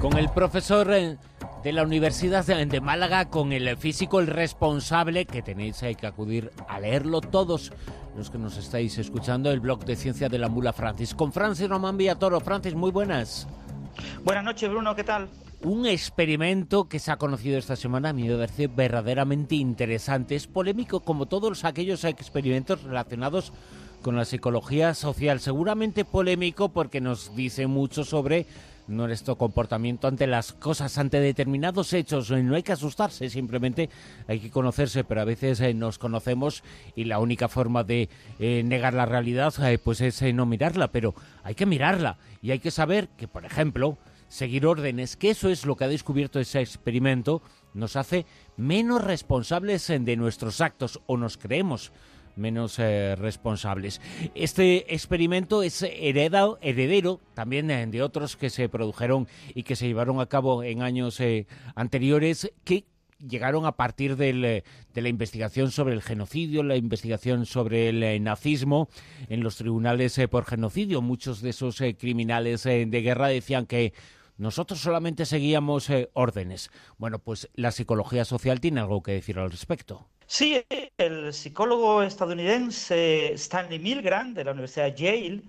con el profesor eh, de la Universidad de Málaga, con el físico, el responsable, que tenéis que acudir a leerlo todos los que nos estáis escuchando, el blog de Ciencia de la Mula Francis, con Francis Román Villatoro. Francis, muy buenas. Buenas noches, Bruno, ¿qué tal? Un experimento que se ha conocido esta semana a mí me parece verdaderamente interesante. Es polémico como todos aquellos experimentos relacionados con la psicología social. Seguramente polémico porque nos dice mucho sobre nuestro comportamiento ante las cosas, ante determinados hechos. No hay que asustarse, simplemente hay que conocerse, pero a veces eh, nos conocemos y la única forma de eh, negar la realidad eh, pues es no mirarla, pero hay que mirarla y hay que saber que, por ejemplo, seguir órdenes, que eso es lo que ha descubierto ese experimento, nos hace menos responsables de nuestros actos o nos creemos menos eh, responsables. Este experimento es heredero también eh, de otros que se produjeron y que se llevaron a cabo en años eh, anteriores que llegaron a partir de la investigación sobre el genocidio, la investigación sobre el nazismo en los tribunales por genocidio. Muchos de esos criminales de guerra decían que nosotros solamente seguíamos órdenes. Bueno, pues la psicología social tiene algo que decir al respecto. Sí, el psicólogo estadounidense Stanley Milgram de la Universidad Yale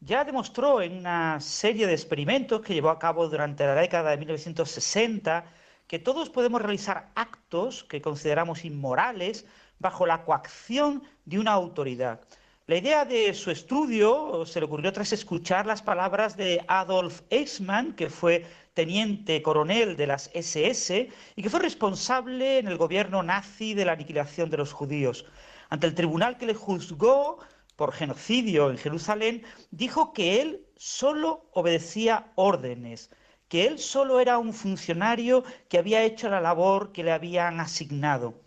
ya demostró en una serie de experimentos que llevó a cabo durante la década de 1960 que todos podemos realizar actos que consideramos inmorales bajo la coacción de una autoridad. La idea de su estudio se le ocurrió tras escuchar las palabras de Adolf Eichmann, que fue teniente coronel de las SS y que fue responsable en el gobierno nazi de la aniquilación de los judíos. Ante el tribunal que le juzgó por genocidio en Jerusalén, dijo que él solo obedecía órdenes, que él solo era un funcionario que había hecho la labor que le habían asignado.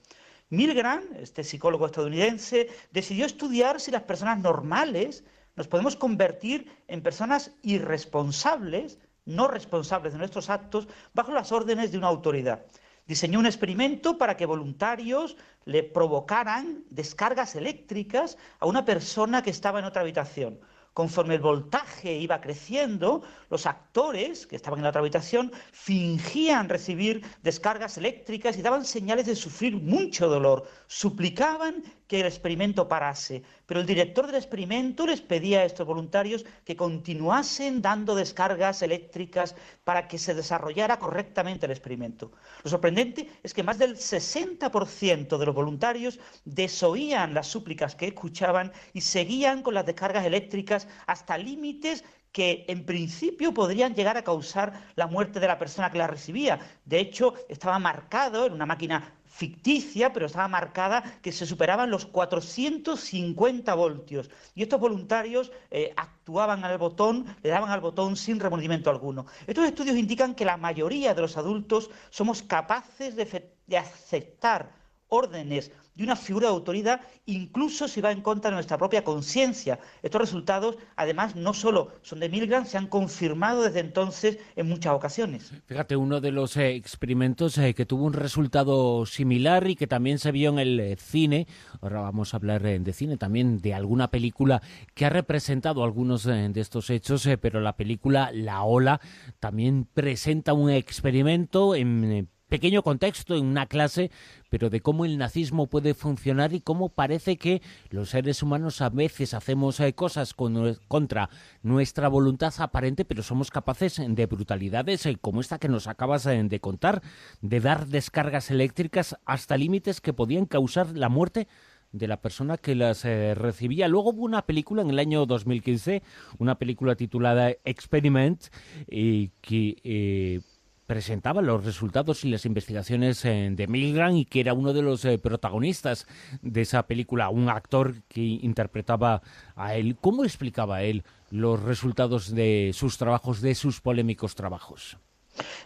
Milgram, este psicólogo estadounidense, decidió estudiar si las personas normales nos podemos convertir en personas irresponsables, no responsables de nuestros actos, bajo las órdenes de una autoridad. Diseñó un experimento para que voluntarios le provocaran descargas eléctricas a una persona que estaba en otra habitación. Conforme el voltaje iba creciendo, los actores que estaban en la otra habitación fingían recibir descargas eléctricas y daban señales de sufrir mucho dolor. Suplicaban que el experimento parase, pero el director del experimento les pedía a estos voluntarios que continuasen dando descargas eléctricas para que se desarrollara correctamente el experimento. Lo sorprendente es que más del 60% de los voluntarios desoían las súplicas que escuchaban y seguían con las descargas eléctricas hasta límites que en principio podrían llegar a causar la muerte de la persona que la recibía. De hecho, estaba marcado en una máquina ficticia, pero estaba marcada que se superaban los 450 voltios. Y estos voluntarios eh, actuaban al botón, le daban al botón sin remordimiento alguno. Estos estudios indican que la mayoría de los adultos somos capaces de aceptar órdenes de una figura de autoridad, incluso si va en contra de nuestra propia conciencia. Estos resultados, además, no solo son de Milgram, se han confirmado desde entonces en muchas ocasiones. Fíjate, uno de los eh, experimentos eh, que tuvo un resultado similar y que también se vio en el eh, cine, ahora vamos a hablar de cine, también de alguna película que ha representado algunos de estos hechos, pero la película La Ola también presenta un experimento en pequeño contexto en una clase, pero de cómo el nazismo puede funcionar y cómo parece que los seres humanos a veces hacemos eh, cosas contra nuestra voluntad aparente, pero somos capaces de brutalidades eh, como esta que nos acabas eh, de contar, de dar descargas eléctricas hasta límites que podían causar la muerte de la persona que las recibía. Luego hubo una película en el año 2015, una película titulada Experiment, y que presentaba los resultados y las investigaciones eh, de Milgram y que era uno de los eh, protagonistas de esa película, un actor que interpretaba a él. ¿Cómo explicaba él los resultados de sus trabajos, de sus polémicos trabajos?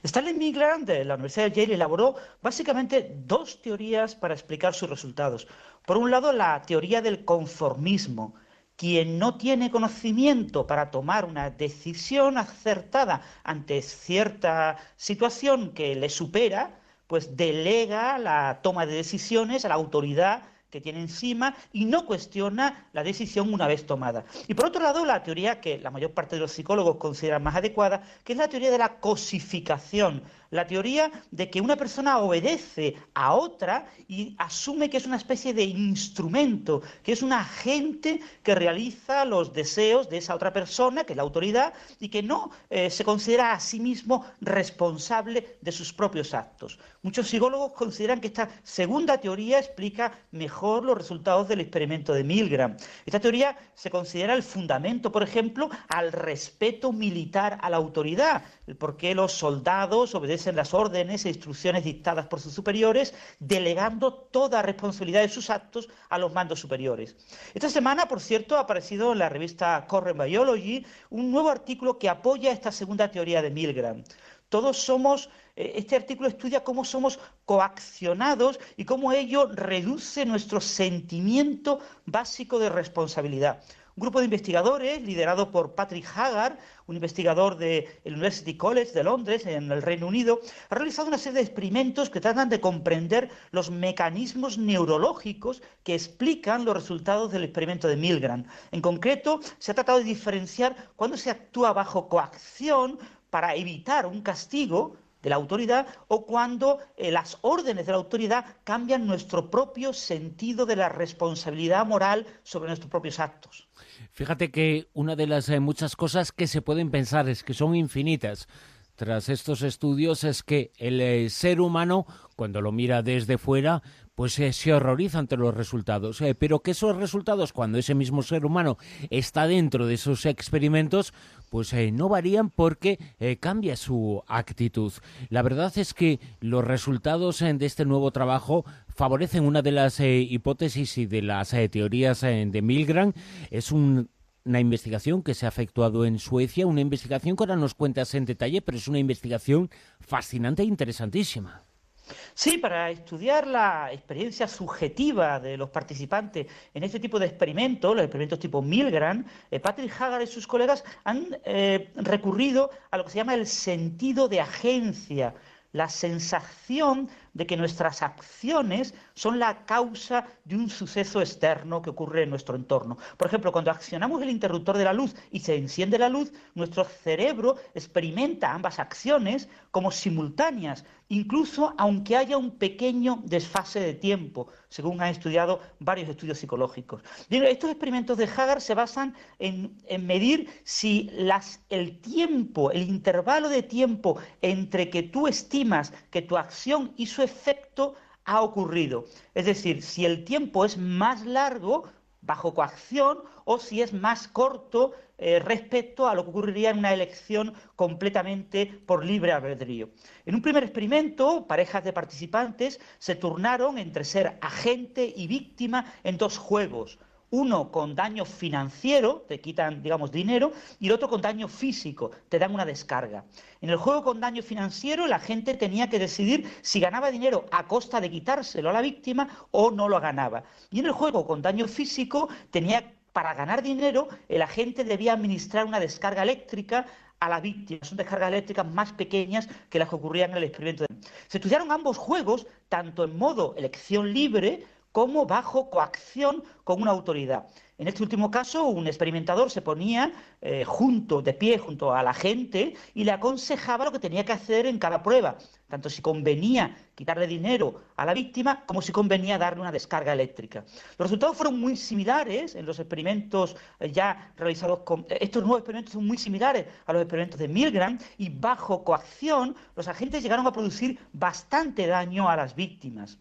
Stanley Milgram de la Universidad de Yale elaboró básicamente dos teorías para explicar sus resultados. Por un lado, la teoría del conformismo, quien no tiene conocimiento para tomar una decisión acertada ante cierta situación que le supera, pues delega la toma de decisiones a la autoridad que tiene encima y no cuestiona la decisión una vez tomada. Y por otro lado, la teoría que la mayor parte de los psicólogos consideran más adecuada, que es la teoría de la cosificación, la teoría de que una persona obedece a otra y asume que es una especie de instrumento, que es un agente que realiza los deseos de esa otra persona, que es la autoridad, y que no eh, se considera a sí mismo responsable de sus propios actos. Muchos psicólogos consideran que esta segunda teoría explica mejor los resultados del experimento de Milgram. Esta teoría se considera el fundamento, por ejemplo, al respeto militar a la autoridad, el los soldados obedecen en las órdenes e instrucciones dictadas por sus superiores, delegando toda responsabilidad de sus actos a los mandos superiores. Esta semana, por cierto, ha aparecido en la revista Current Biology un nuevo artículo que apoya esta segunda teoría de Milgram. Todos somos, eh, este artículo estudia cómo somos coaccionados y cómo ello reduce nuestro sentimiento básico de responsabilidad. Un grupo de investigadores, liderado por Patrick Haggard, un investigador del University College de Londres, en el Reino Unido, ha realizado una serie de experimentos que tratan de comprender los mecanismos neurológicos que explican los resultados del experimento de Milgram. En concreto, se ha tratado de diferenciar cuándo se actúa bajo coacción para evitar un castigo de la autoridad o cuando eh, las órdenes de la autoridad cambian nuestro propio sentido de la responsabilidad moral sobre nuestros propios actos. Fíjate que una de las eh, muchas cosas que se pueden pensar es que son infinitas tras estos estudios es que el eh, ser humano, cuando lo mira desde fuera, pues eh, se horroriza ante los resultados. Eh, pero que esos resultados, cuando ese mismo ser humano está dentro de esos experimentos, pues no varían porque cambia su actitud. La verdad es que los resultados de este nuevo trabajo favorecen una de las hipótesis y de las teorías de Milgram. Es un una investigación que se ha efectuado en Suecia, una investigación que ahora nos cuentas en detalle, pero es una investigación fascinante e interesantísima. Sí, para estudiar la experiencia subjetiva de los participantes en este tipo de experimentos, los experimentos tipo Milgram, eh, Patrick Haggard y sus colegas han eh, recurrido a lo que se llama el sentido de agencia, la sensación de que nuestras acciones son la causa de un suceso externo que ocurre en nuestro entorno. Por ejemplo, cuando accionamos el interruptor de la luz y se enciende la luz, nuestro cerebro experimenta ambas acciones como simultáneas, incluso aunque haya un pequeño desfase de tiempo, según han estudiado varios estudios psicológicos. estos experimentos de Hagar se basan en, medir si el tiempo, el intervalo de tiempo entre que tú estimas que tu acción hizo efecto ha ocurrido. Es decir, si el tiempo es más largo bajo coacción o si es más corto eh, respecto a lo que ocurriría en una elección completamente por libre albedrío. En un primer experimento, parejas de participantes se turnaron entre ser agente y víctima en dos juegos uno con daño financiero, te quitan, digamos, dinero, y el otro con daño físico, te dan una descarga. En el juego con daño financiero, la gente tenía que decidir si ganaba dinero a costa de quitárselo a la víctima o no lo ganaba. Y en el juego con daño físico, tenía para ganar dinero, el agente debía administrar una descarga eléctrica a la víctima. Son descargas eléctricas más pequeñas que las que ocurrían en el experimento. Se estudiaron ambos juegos, tanto en modo elección libre, como bajo coacción con una autoridad. En este último caso, un experimentador se ponía eh, junto, de pie, junto a la gente y le aconsejaba lo que tenía que hacer en cada prueba, tanto si convenía quitarle dinero a la víctima como si convenía darle una descarga eléctrica. Los resultados fueron muy similares en los experimentos eh, ya realizados con... Eh, estos nuevos experimentos son muy similares a los experimentos de Milgram y bajo coacción los agentes llegaron a producir bastante daño a las víctimas.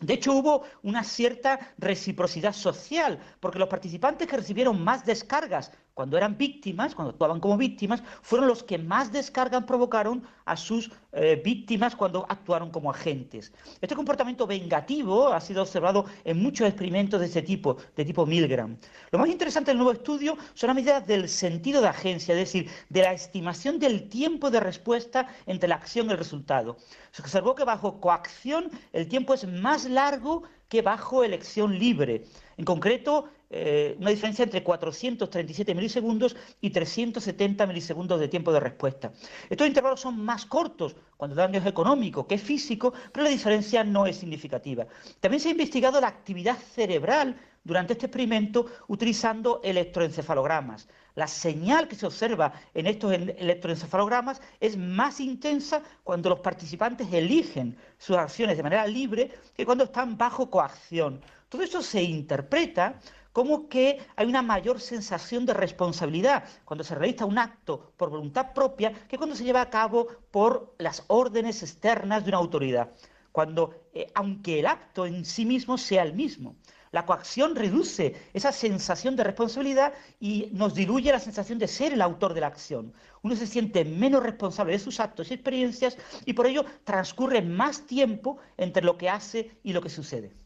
De hecho, hubo una cierta reciprocidad social, porque los participantes que recibieron más descargas cuando eran víctimas, cuando actuaban como víctimas, fueron los que más descargas provocaron a sus eh, víctimas cuando actuaron como agentes. Este comportamiento vengativo ha sido observado en muchos experimentos de este tipo, de tipo Milgram. Lo más interesante del nuevo estudio son las medidas del sentido de agencia, es decir, de la estimación del tiempo de respuesta entre la acción y el resultado. Se observó que bajo coacción el tiempo es más largo que bajo elección libre. En concreto, eh, una diferencia entre 437 milisegundos y 370 milisegundos de tiempo de respuesta. Estos intervalos son más cortos cuando el daño es económico que físico, pero la diferencia no es significativa. También se ha investigado la actividad cerebral durante este experimento utilizando electroencefalogramas. La señal que se observa en estos electroencefalogramas es más intensa cuando los participantes eligen sus acciones de manera libre que cuando están bajo coacción. Todo eso se interpreta como que hay una mayor sensación de responsabilidad cuando se realiza un acto por voluntad propia que cuando se lleva a cabo por las órdenes externas de una autoridad. Cuando, eh, aunque el acto en sí mismo sea el mismo. La coacción reduce esa sensación de responsabilidad y nos diluye la sensación de ser el autor de la acción. Uno se siente menos responsable de sus actos y experiencias y por ello transcurre más tiempo entre lo que hace y lo que sucede.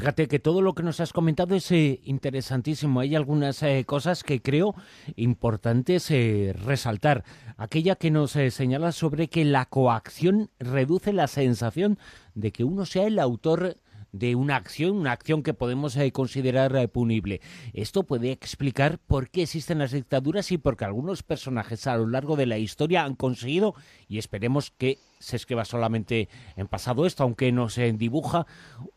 Fíjate que todo lo que nos has comentado es eh, interesantísimo. Hay algunas eh, cosas que creo importantes eh, resaltar. Aquella que nos señala sobre que la coacción reduce la sensación de que uno sea el autor de una acción, una acción que podemos considerar punible. Esto puede explicar por qué existen las dictaduras y por qué algunos personajes a lo largo de la historia han conseguido, y esperemos que se escriba solamente en pasado esto, aunque nos dibuja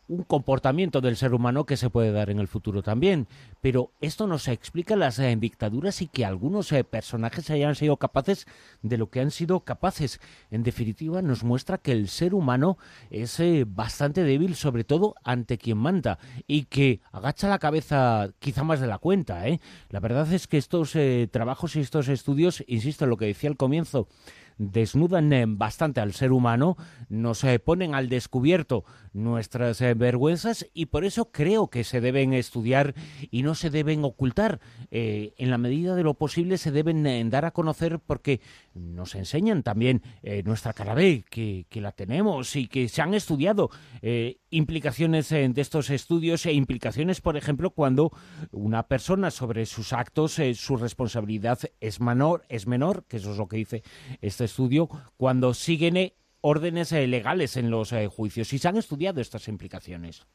un comportamiento del ser humano que se puede dar en el futuro también. Pero esto nos explica las eh, dictaduras y que algunos eh, personajes hayan sido capaces de lo que han sido capaces. En definitiva, nos muestra que el ser humano es eh, bastante débil, sobre todo ante quien manda, y que agacha la cabeza quizá más de la cuenta. La verdad es que estos trabajos y estos estudios, insisto en lo que decía al comienzo, desnudan eh, bastante al ser humano, nos eh, ponen al descubierto nuestras eh, vergüenzas y por eso creo que se deben estudiar y no se deben ocultar. en la medida de lo posible se deben dar a conocer porque nos enseñan también nuestra cara B, que, la tenemos y que se han estudiado implicaciones de estos estudios e implicaciones, por ejemplo, cuando una persona sobre sus actos, su responsabilidad es menor, es menor, que eso es lo que dice este estudio, cuando siguen eh, órdenes eh, legales en los eh, juicios. Y se han estudiado estas implicaciones.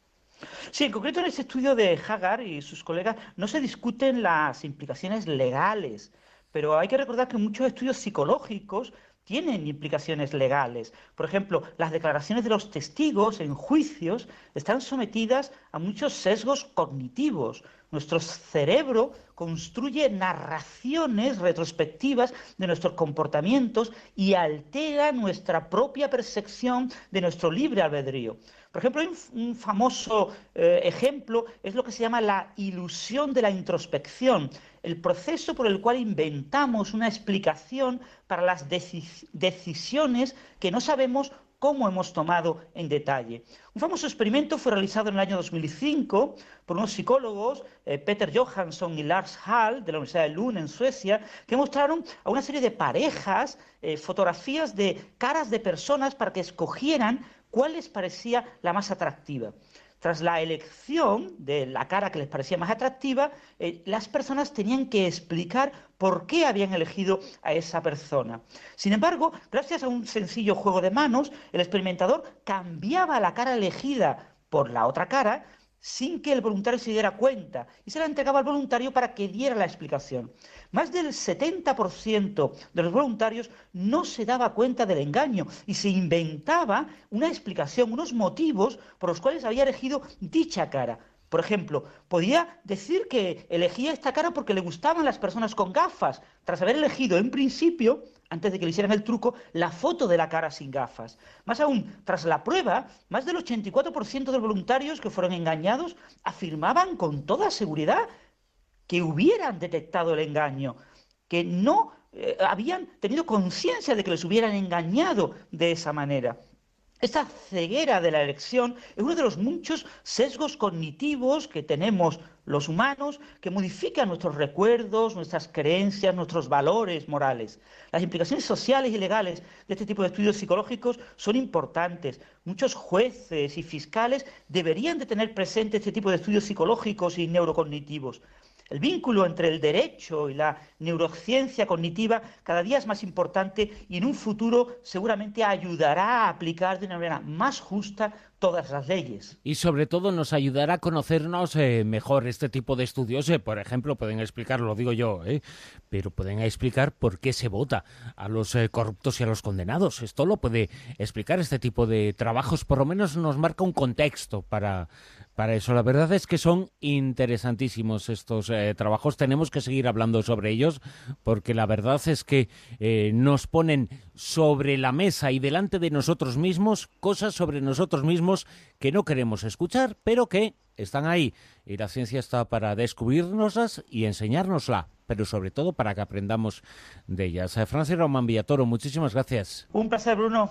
Sí, en concreto en este estudio de Hagar y sus colegas no se discuten las implicaciones legales, pero hay que recordar que muchos estudios psicológicos tienen implicaciones legales. Por ejemplo, las declaraciones de los testigos en juicios están sometidas a muchos sesgos cognitivos. Nuestro cerebro construye narraciones retrospectivas de nuestros comportamientos y altera nuestra propia percepción de nuestro libre albedrío. Por ejemplo, un, famoso eh, ejemplo es lo que se llama la ilusión de la introspección, el proceso por el cual inventamos una explicación para las decisiones que no sabemos cómo hemos tomado en detalle. Un famoso experimento fue realizado en el año 2005 por unos psicólogos, eh, Peter Johansson y Lars Hall, de la Universidad de Lund en Suecia, que mostraron a una serie de parejas eh, fotografías de caras de personas para que escogieran cuál les parecía la más atractiva. Tras la elección de la cara que les parecía más atractiva, eh, las personas tenían que explicar por qué habían elegido a esa persona. Sin embargo, gracias a un sencillo juego de manos, el experimentador cambiaba la cara elegida por la otra cara sin que el voluntario se diera cuenta y se la entregaba al voluntario para que diera la explicación. Más del 70% de los voluntarios no se daba cuenta del engaño y se inventaba una explicación, unos motivos por los cuales había elegido dicha cara. Por ejemplo, podía decir que elegía esta cara porque le gustaban las personas con gafas, tras haber elegido en principio, antes de que le hicieran el truco, la foto de la cara sin gafas. Más aún, tras la prueba, más del 84% de los voluntarios que fueron engañados afirmaban con toda seguridad que hubieran detectado el engaño, que no eh, habían tenido conciencia de que les hubieran engañado de esa manera. Esta ceguera de la elección es uno de los muchos sesgos cognitivos que tenemos los humanos que modifican nuestros recuerdos, nuestras creencias, nuestros valores morales. Las implicaciones sociales y legales de este tipo de estudios psicológicos son importantes. Muchos jueces y fiscales deberían de tener presente este tipo de estudios psicológicos y neurocognitivos. El vínculo entre el derecho y la neurociencia cognitiva cada día es más importante y en un futuro seguramente ayudará a aplicar de una manera más justa todas las leyes. Y sobre todo nos ayudará a conocernos eh, mejor este tipo de estudios. Eh, por ejemplo, pueden explicar, lo digo yo, eh, pero pueden explicar por qué se vota a los corruptos y a los condenados. Esto lo puede explicar este tipo de trabajos. Por lo menos nos marca un contexto para, para eso. La verdad es que son interesantísimos estos eh, trabajos. Tenemos que seguir hablando sobre ellos porque la verdad es que eh, nos ponen sobre la mesa y delante de nosotros mismos cosas sobre nosotros mismos que no queremos escuchar, pero que están ahí. Y la ciencia está para descubrirnoslas y enseñárnosla, pero sobre todo para que aprendamos de ellas. Eh, Francis Román Villatoro, muchísimas gracias. Un placer, Bruno.